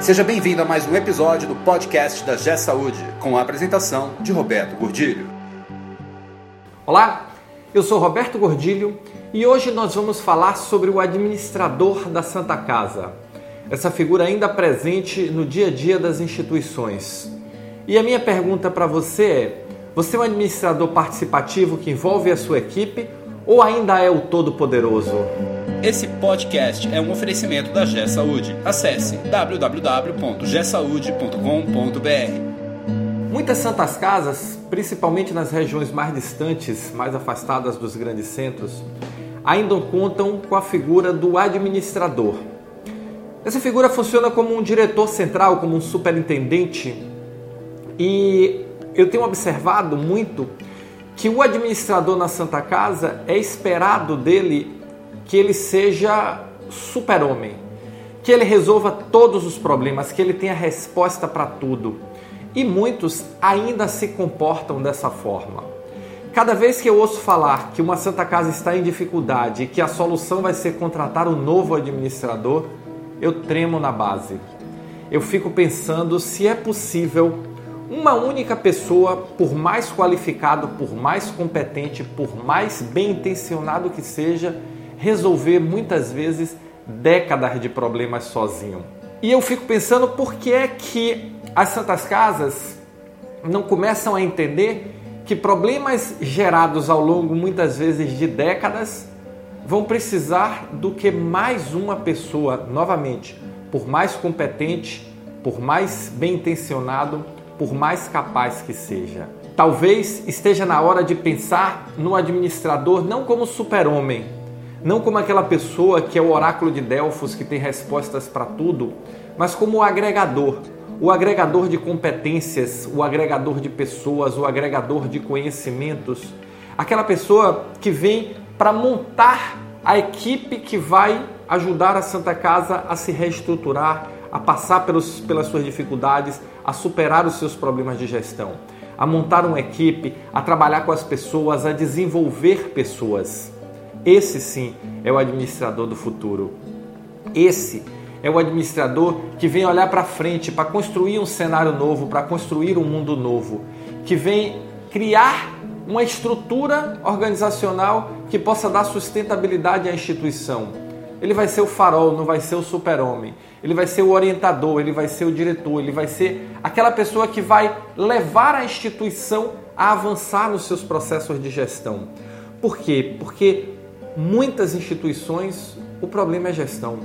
Seja bem-vindo a mais um episódio do podcast da G Saúde, com a apresentação de Roberto Gordilho. Olá, eu sou Roberto Gordilho e hoje nós vamos falar sobre o administrador da Santa Casa, essa figura ainda presente no dia a dia das instituições. E a minha pergunta para você é: você é um administrador participativo que envolve a sua equipe ou ainda é o todo-poderoso? Esse podcast é um oferecimento da G Saúde. Acesse www.gsaude.com.br. Muitas santas casas, principalmente nas regiões mais distantes, mais afastadas dos grandes centros, ainda contam com a figura do administrador. Essa figura funciona como um diretor central, como um superintendente, e eu tenho observado muito que o administrador na Santa Casa é esperado dele que ele seja super-homem, que ele resolva todos os problemas, que ele tenha resposta para tudo. E muitos ainda se comportam dessa forma. Cada vez que eu ouço falar que uma Santa Casa está em dificuldade e que a solução vai ser contratar um novo administrador, eu tremo na base. Eu fico pensando se é possível uma única pessoa, por mais qualificado, por mais competente, por mais bem intencionado que seja, resolver muitas vezes décadas de problemas sozinho. E eu fico pensando por que é que as santas casas não começam a entender que problemas gerados ao longo muitas vezes de décadas vão precisar do que mais uma pessoa, novamente, por mais competente, por mais bem intencionado, por mais capaz que seja. Talvez esteja na hora de pensar no administrador não como super-homem, não como aquela pessoa que é o oráculo de Delfos que tem respostas para tudo, mas como o agregador, o agregador de competências, o agregador de pessoas, o agregador de conhecimentos, aquela pessoa que vem para montar a equipe que vai ajudar a Santa Casa a se reestruturar, a passar pelos, pelas suas dificuldades, a superar os seus problemas de gestão, a montar uma equipe, a trabalhar com as pessoas, a desenvolver pessoas. Esse sim é o administrador do futuro. Esse é o administrador que vem olhar para frente para construir um cenário novo, para construir um mundo novo, que vem criar uma estrutura organizacional que possa dar sustentabilidade à instituição. Ele vai ser o farol, não vai ser o super-homem. Ele vai ser o orientador, ele vai ser o diretor, ele vai ser aquela pessoa que vai levar a instituição a avançar nos seus processos de gestão. Por quê? Porque muitas instituições o problema é gestão.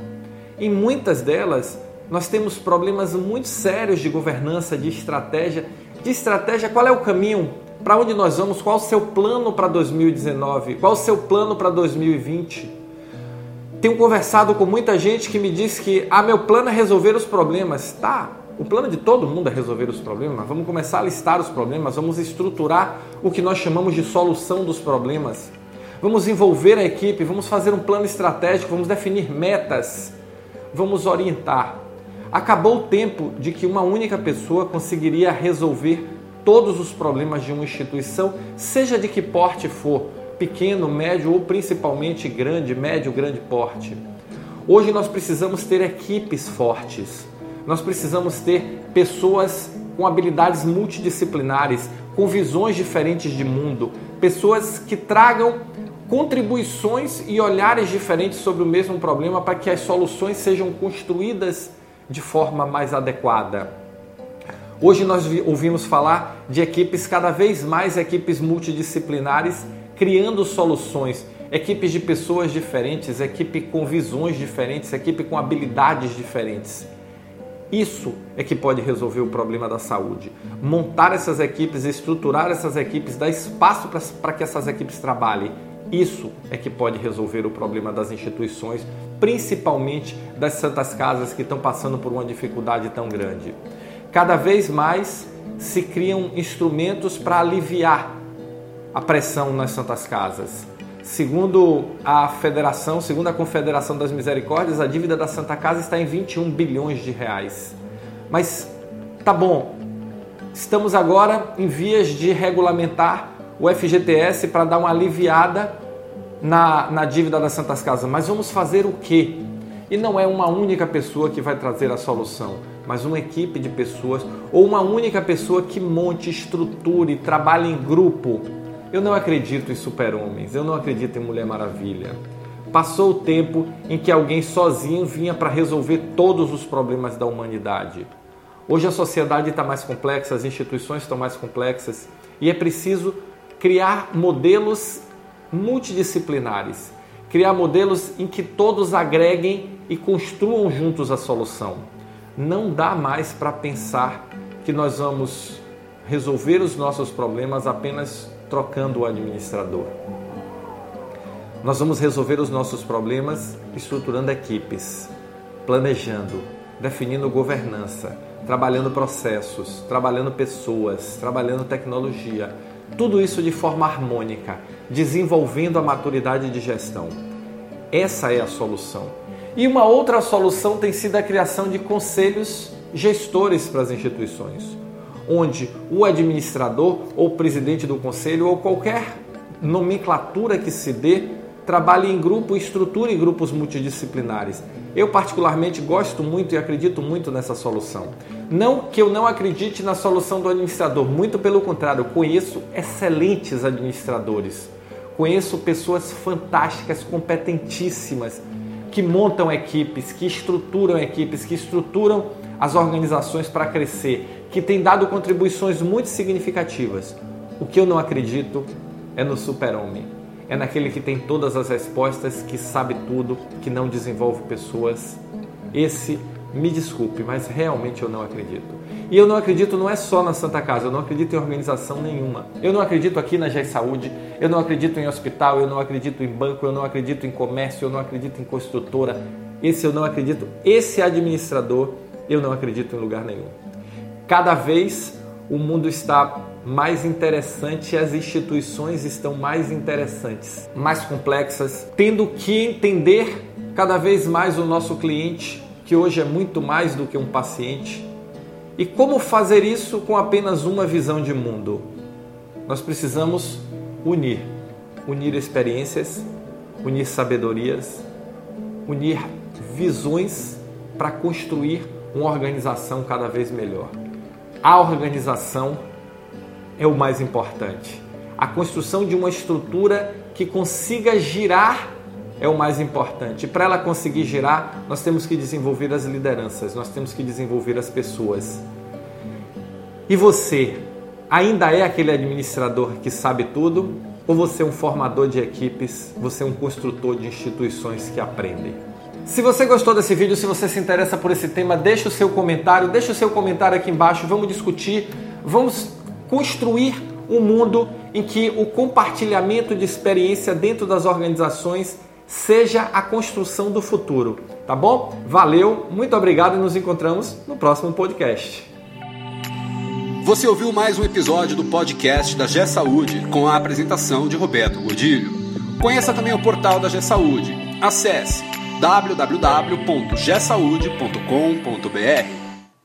Em muitas delas, nós temos problemas muito sérios de governança, de estratégia. De estratégia, qual é o caminho? Para onde nós vamos? Qual o seu plano para 2019? Qual o seu plano para 2020? Tenho conversado com muita gente que me diz que ah, meu plano é resolver os problemas. Tá, o plano de todo mundo é resolver os problemas. Vamos começar a listar os problemas, vamos estruturar o que nós chamamos de solução dos problemas vamos envolver a equipe, vamos fazer um plano estratégico, vamos definir metas, vamos orientar. Acabou o tempo de que uma única pessoa conseguiria resolver todos os problemas de uma instituição, seja de que porte for, pequeno, médio ou principalmente grande, médio, grande porte. Hoje nós precisamos ter equipes fortes. Nós precisamos ter pessoas com habilidades multidisciplinares, com visões diferentes de mundo, pessoas que tragam contribuições e olhares diferentes sobre o mesmo problema para que as soluções sejam construídas de forma mais adequada. Hoje nós ouvimos falar de equipes cada vez mais equipes multidisciplinares criando soluções, equipes de pessoas diferentes, equipe com visões diferentes, equipe com habilidades diferentes. Isso é que pode resolver o problema da saúde. Montar essas equipes, estruturar essas equipes, dar espaço para que essas equipes trabalhem isso é que pode resolver o problema das instituições, principalmente das santas casas que estão passando por uma dificuldade tão grande. Cada vez mais se criam instrumentos para aliviar a pressão nas santas casas. Segundo a Federação, segundo a Confederação das Misericórdias, a dívida da Santa Casa está em 21 bilhões de reais. Mas tá bom. Estamos agora em vias de regulamentar o FGTS para dar uma aliviada na, na dívida das Santas Casas. Mas vamos fazer o quê? E não é uma única pessoa que vai trazer a solução, mas uma equipe de pessoas ou uma única pessoa que monte, estruture, trabalhe em grupo. Eu não acredito em super-homens, eu não acredito em Mulher Maravilha. Passou o tempo em que alguém sozinho vinha para resolver todos os problemas da humanidade. Hoje a sociedade está mais complexa, as instituições estão mais complexas e é preciso criar modelos multidisciplinares, criar modelos em que todos agreguem e construam juntos a solução. Não dá mais para pensar que nós vamos resolver os nossos problemas apenas trocando o administrador. Nós vamos resolver os nossos problemas estruturando equipes, planejando, definindo governança, trabalhando processos, trabalhando pessoas, trabalhando tecnologia. Tudo isso de forma harmônica, desenvolvendo a maturidade de gestão. Essa é a solução. E uma outra solução tem sido a criação de conselhos gestores para as instituições, onde o administrador ou presidente do conselho ou qualquer nomenclatura que se dê trabalhe em grupo, estruture grupos multidisciplinares. Eu particularmente gosto muito e acredito muito nessa solução. Não que eu não acredite na solução do administrador, muito pelo contrário, conheço excelentes administradores. Conheço pessoas fantásticas, competentíssimas, que montam equipes, que estruturam equipes, que estruturam as organizações para crescer, que têm dado contribuições muito significativas. O que eu não acredito é no super-homem é naquele que tem todas as respostas, que sabe tudo, que não desenvolve pessoas. Esse, me desculpe, mas realmente eu não acredito. E eu não acredito não é só na Santa Casa, eu não acredito em organização nenhuma. Eu não acredito aqui na GES Saúde, eu não acredito em hospital, eu não acredito em banco, eu não acredito em comércio, eu não acredito em construtora. Esse eu não acredito. Esse administrador, eu não acredito em lugar nenhum. Cada vez o mundo está mais interessante, as instituições estão mais interessantes, mais complexas, tendo que entender cada vez mais o nosso cliente, que hoje é muito mais do que um paciente. E como fazer isso com apenas uma visão de mundo? Nós precisamos unir, unir experiências, unir sabedorias, unir visões para construir uma organização cada vez melhor. A organização é o mais importante. A construção de uma estrutura que consiga girar é o mais importante. Para ela conseguir girar, nós temos que desenvolver as lideranças, nós temos que desenvolver as pessoas. E você ainda é aquele administrador que sabe tudo? Ou você é um formador de equipes, você é um construtor de instituições que aprendem? Se você gostou desse vídeo, se você se interessa por esse tema, deixa o seu comentário, deixa o seu comentário aqui embaixo, vamos discutir, vamos construir um mundo em que o compartilhamento de experiência dentro das organizações seja a construção do futuro, tá bom? Valeu, muito obrigado e nos encontramos no próximo podcast. Você ouviu mais um episódio do podcast da G Saúde com a apresentação de Roberto Godilho. Conheça também o portal da G Saúde. Acesse www.gsaude.com.br